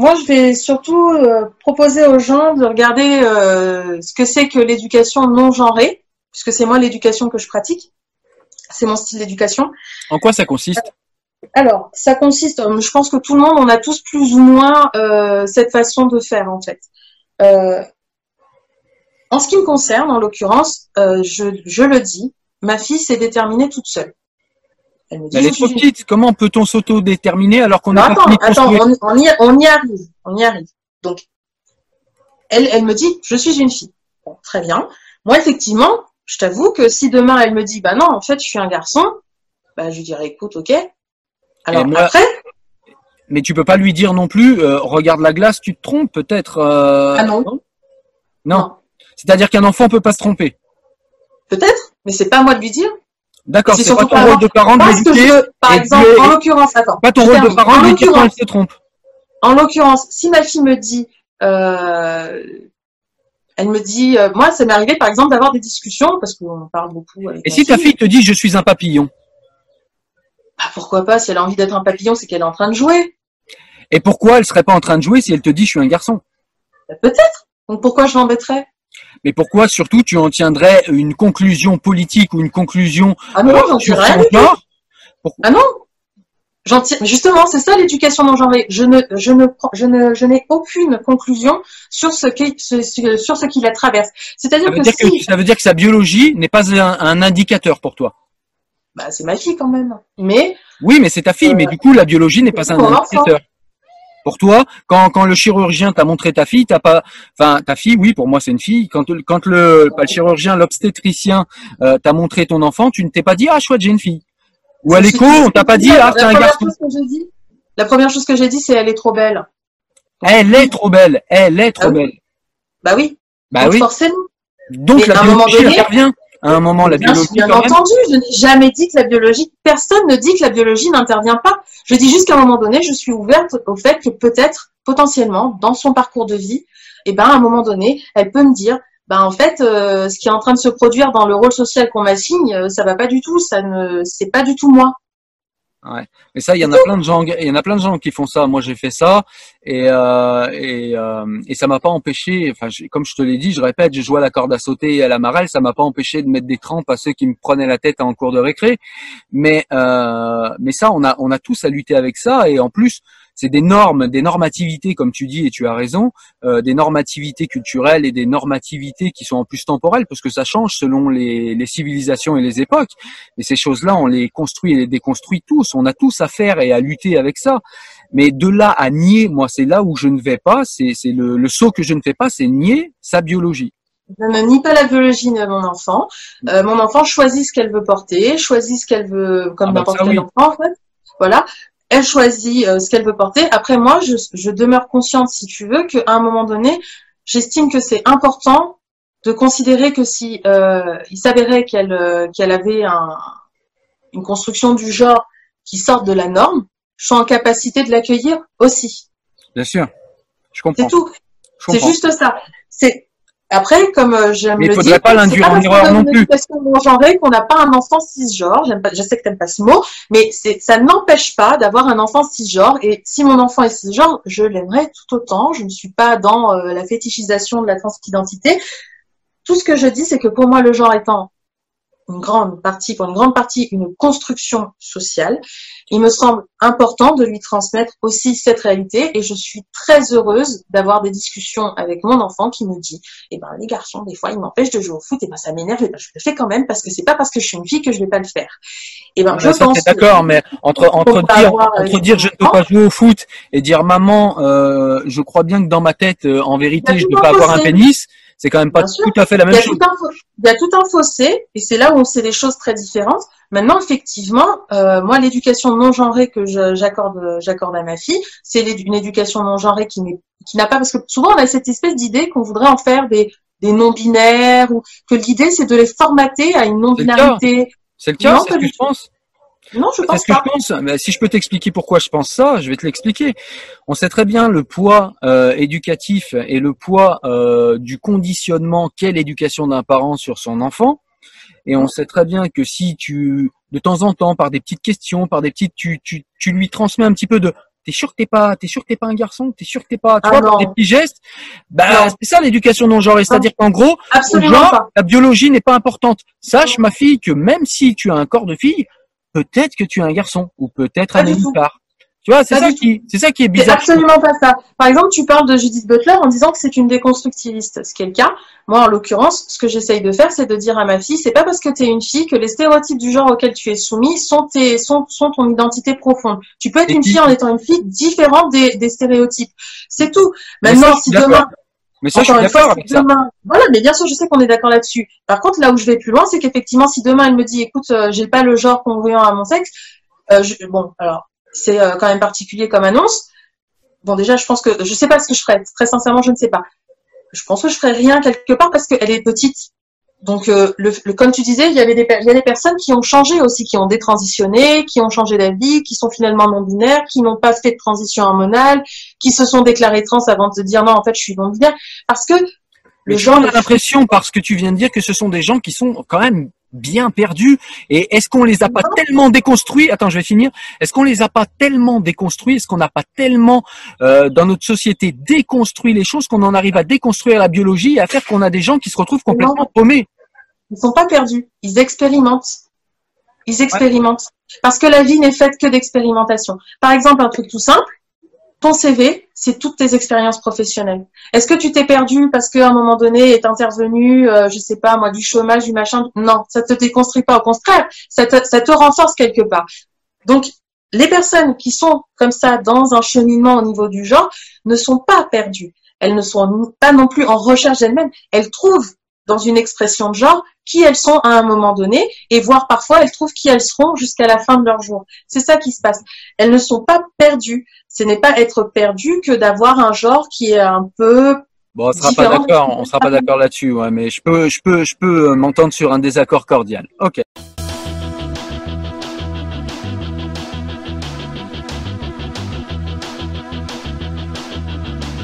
moi, je vais surtout euh, proposer aux gens de regarder euh, ce que c'est que l'éducation non genrée, puisque c'est moi l'éducation que je pratique. C'est mon style d'éducation. En quoi ça consiste? Alors, ça consiste, euh, je pense que tout le monde, on a tous plus ou moins euh, cette façon de faire, en fait. En ce qui me concerne, en l'occurrence, je, je le dis, ma fille s'est déterminée toute seule. Elle me dit, est trop une petite. Comment peut-on s'auto-déterminer alors qu'on n'a pas attends, fini de attends, construire on, on y, on y arrive, on y arrive. Donc, elle, elle me dit, je suis une fille. Bon, très bien. Moi, effectivement, je t'avoue que si demain elle me dit, bah non, en fait, je suis un garçon, bah je lui dirais, écoute, ok. Alors moi- après, Mais tu peux pas lui dire non plus, euh, regarde la glace, tu te trompes peut-être. euh, ah non, Non. C'est-à-dire qu'un enfant peut pas se tromper. peut-être, mais c'est pas à moi de lui dire. D'accord, C'est pas ton rôle de parent de l'éduquer, par exemple, en l'occurrence, attends, pas ton rôle de parent En de quand elle se trompe. en l'occurrence, si ma fille me dit, euh, elle me dit, euh, moi, ça m'est arrivé par exemple d'avoir des discussions parce qu'on parle beaucoup. Avec Et si ta fille te dit je suis un papillon, bah, pourquoi pas Si elle a envie d'être un papillon, c'est qu'elle est en train de jouer. et pourquoi elle serait pas en train de jouer si elle te dit je suis un garçon? Bah, Peut-être. Donc pourquoi je l'embêterais? Mais pourquoi surtout tu en tiendrais une conclusion politique ou une conclusion Ah non, euh, j'en sur son Ah non. Justement, c'est ça l'éducation non genrée. Je ne, je ne, je ne, je n'ai aucune conclusion sur ce qui, sur ce qui la traverse. C'est-à-dire ça veut, que dire si, que, ça veut dire que sa biologie n'est pas un, un indicateur pour toi. bah c'est ma fille quand même. Mais Oui, mais c'est ta fille, Euh, mais du coup la biologie n'est pas un indicateur. Pour toi, quand, quand le chirurgien t'a montré ta fille, t'as pas, enfin ta fille, oui, pour moi c'est une fille. Quand, quand le, pas le chirurgien, l'obstétricien euh, t'a montré ton enfant, tu ne t'es pas dit ah chouette j'ai une fille. Ou à l'écho, on t'a pas dit ah c'est un garçon. la première chose que j'ai dit, c'est elle est trop belle. Elle est trop belle, elle est trop Ah oui. belle. Bah oui. Bah Donc oui. forcément. Donc Mais la biologie donné- intervient. À un moment, la Bien, biologie bien même. entendu, je n'ai jamais dit que la biologie, personne ne dit que la biologie n'intervient pas. Je dis juste qu'à un moment donné, je suis ouverte au fait que peut-être, potentiellement, dans son parcours de vie, eh ben, à un moment donné, elle peut me dire, ben, en fait, euh, ce qui est en train de se produire dans le rôle social qu'on m'assigne, euh, ça va pas du tout, ça ne, c'est pas du tout moi. Mais ça, il y en a plein de gens, il y en a plein de gens qui font ça. Moi, j'ai fait ça et euh, et, euh, et ça m'a pas empêché. Enfin, comme je te l'ai dit, je répète, j'ai joué à la corde à sauter et à la marelle. Ça m'a pas empêché de mettre des crampes à ceux qui me prenaient la tête en cours de récré. Mais euh, mais ça, on a on a tous à lutter avec ça et en plus, c'est des normes, des normativités, comme tu dis et tu as raison, euh, des normativités culturelles et des normativités qui sont en plus temporelles parce que ça change selon les, les civilisations et les époques. Et ces choses-là, on les construit et les déconstruit tous. On a tous à faire et à lutter avec ça. Mais de là à nier, moi, c'est là où je ne vais pas. C'est le, le saut que je ne fais pas, c'est nier sa biologie. Je ne nie pas la biologie de mon enfant. Euh, mon enfant choisit ce qu'elle veut porter, choisit ce qu'elle veut, comme Ah bah n'importe quel oui. enfant en fait. Voilà. Elle choisit euh, ce qu'elle veut porter. Après moi, je, je demeure consciente, si tu veux, qu'à un moment donné, j'estime que c'est important de considérer que si euh, il s'avérait qu'elle euh, qu'elle avait un, une construction du genre qui sort de la norme, je suis en capacité de l'accueillir aussi. Bien sûr, je C'est comprends. tout. Je C'est juste ça. C'est après, comme euh, j'aime il le faudrait dire, pas c'est l'induire en erreur non plus. genrée qu'on n'a pas un enfant cisgenre. J'aime pas, je sais que t'aimes pas ce mot, mais c'est, ça n'empêche pas d'avoir un enfant cisgenre. Et si mon enfant est cisgenre, je l'aimerais tout autant. Je ne suis pas dans euh, la fétichisation de la transidentité. Tout ce que je dis, c'est que pour moi, le genre étant une grande partie, pour une grande partie, une construction sociale, il me semble important de lui transmettre aussi cette réalité et je suis très heureuse d'avoir des discussions avec mon enfant qui me dit, eh ben, les garçons, des fois, ils m'empêchent de jouer au foot, et ben, ça m'énerve, et ben, je le fais quand même parce que c'est pas parce que je suis une fille que je vais pas le faire. Et ben, je ça, pense. d'accord, mais entre entre dire avoir, euh, entre dire je ne peux pas jouer au foot et dire maman, euh, je crois bien que dans ma tête, euh, en vérité, a je ne peux pas avoir un pénis, c'est quand même pas tout à fait la même chose. il y a tout un fossé, et c'est là où on sait des choses très différentes. Maintenant, effectivement, euh, moi, l'éducation non genrée que j'accorde, j'accorde à ma fille, c'est une éducation non genrée qui n'a pas, parce que souvent on a cette espèce d'idée qu'on voudrait en faire des, des non-binaires, ou que l'idée c'est de les formater à une non-binarité. C'est le cas, c'est ce que du je pense. Non, je pense que pas. je pense. Mais si je peux t'expliquer pourquoi je pense ça, je vais te l'expliquer. On sait très bien le poids euh, éducatif et le poids euh, du conditionnement qu'est l'éducation d'un parent sur son enfant. Et on sait très bien que si tu, de temps en temps, par des petites questions, par des petites, tu, tu, tu lui transmets un petit peu de t'es sûr que t'es pas, t'es sûr que t'es pas un garçon, t'es sûr que t'es pas, tu Ah vois, des petits gestes. Bah, c'est ça l'éducation non genrée, c'est-à-dire qu'en gros, genre, la biologie n'est pas importante. Sache, ma fille, que même si tu as un corps de fille, peut-être que tu es un garçon ou peut-être un nénuphar. Tu vois, c'est ça qui, c'est ça qui est C'est bizarre. absolument pas ça. Par exemple, tu parles de Judith Butler en disant que c'est une déconstructiviste, ce qui est le cas. Moi, en l'occurrence, ce que j'essaye de faire, c'est de dire à ma fille, c'est pas parce que tu es une fille que les stéréotypes du genre auquel tu es soumis sont, tes, sont, sont ton identité profonde. Tu peux être Et une fille en étant une fille différente des, des stéréotypes. C'est tout. Maintenant, si demain, Mais ça, je suis encore une fois, d'accord avec ça. voilà, mais bien sûr, je sais qu'on est d'accord là-dessus. Par contre, là où je vais plus loin, c'est qu'effectivement, si demain elle me dit, écoute, euh, j'ai pas le genre congruent à mon sexe, euh, je- bon, alors c'est euh, quand même particulier comme annonce. Bon, déjà, je pense que je sais pas ce que je ferais. Très sincèrement, je ne sais pas. Je pense que je ferais rien quelque part parce qu'elle est petite. Donc, euh, le, le- comme tu disais, il y avait des, il y a des personnes qui ont changé aussi, qui ont détransitionné, qui ont changé d'avis, qui sont finalement non binaires, qui n'ont pas fait de transition hormonale, qui se sont déclarées trans avant de se dire non, en fait, je suis non binaire, parce que Mais le genre l'impression, parce que tu viens de dire, que ce sont des gens qui sont quand même bien perdus. Et est-ce qu'on les a pas tellement déconstruits? Attends, je vais finir. Est-ce qu'on les a pas tellement déconstruits? Est-ce qu'on n'a pas tellement euh, dans notre société déconstruit les choses qu'on en arrive à déconstruire la biologie et à faire qu'on a des gens qui se retrouvent complètement paumés? Ils sont pas perdus, ils expérimentent. Ils expérimentent. Parce que la vie n'est faite que d'expérimentation. Par exemple, un truc tout simple, ton CV, c'est toutes tes expériences professionnelles. Est-ce que tu t'es perdu parce qu'à un moment donné est intervenu, euh, je sais pas moi, du chômage, du machin? Non, ça te déconstruit pas. Au contraire, ça te, ça te renforce quelque part. Donc, les personnes qui sont comme ça dans un cheminement au niveau du genre ne sont pas perdues. Elles ne sont pas non plus en recherche d'elles-mêmes. Elles trouvent dans une expression de genre qui elles sont à un moment donné et voire parfois elles trouvent qui elles seront jusqu'à la fin de leur jour. C'est ça qui se passe. Elles ne sont pas perdues. Ce n'est pas être perdu que d'avoir un genre qui est un peu Bon, on sera pas d'accord, on sera pas d'accord là-dessus, ouais, mais je peux, je peux, je peux m'entendre sur un désaccord cordial. Ok.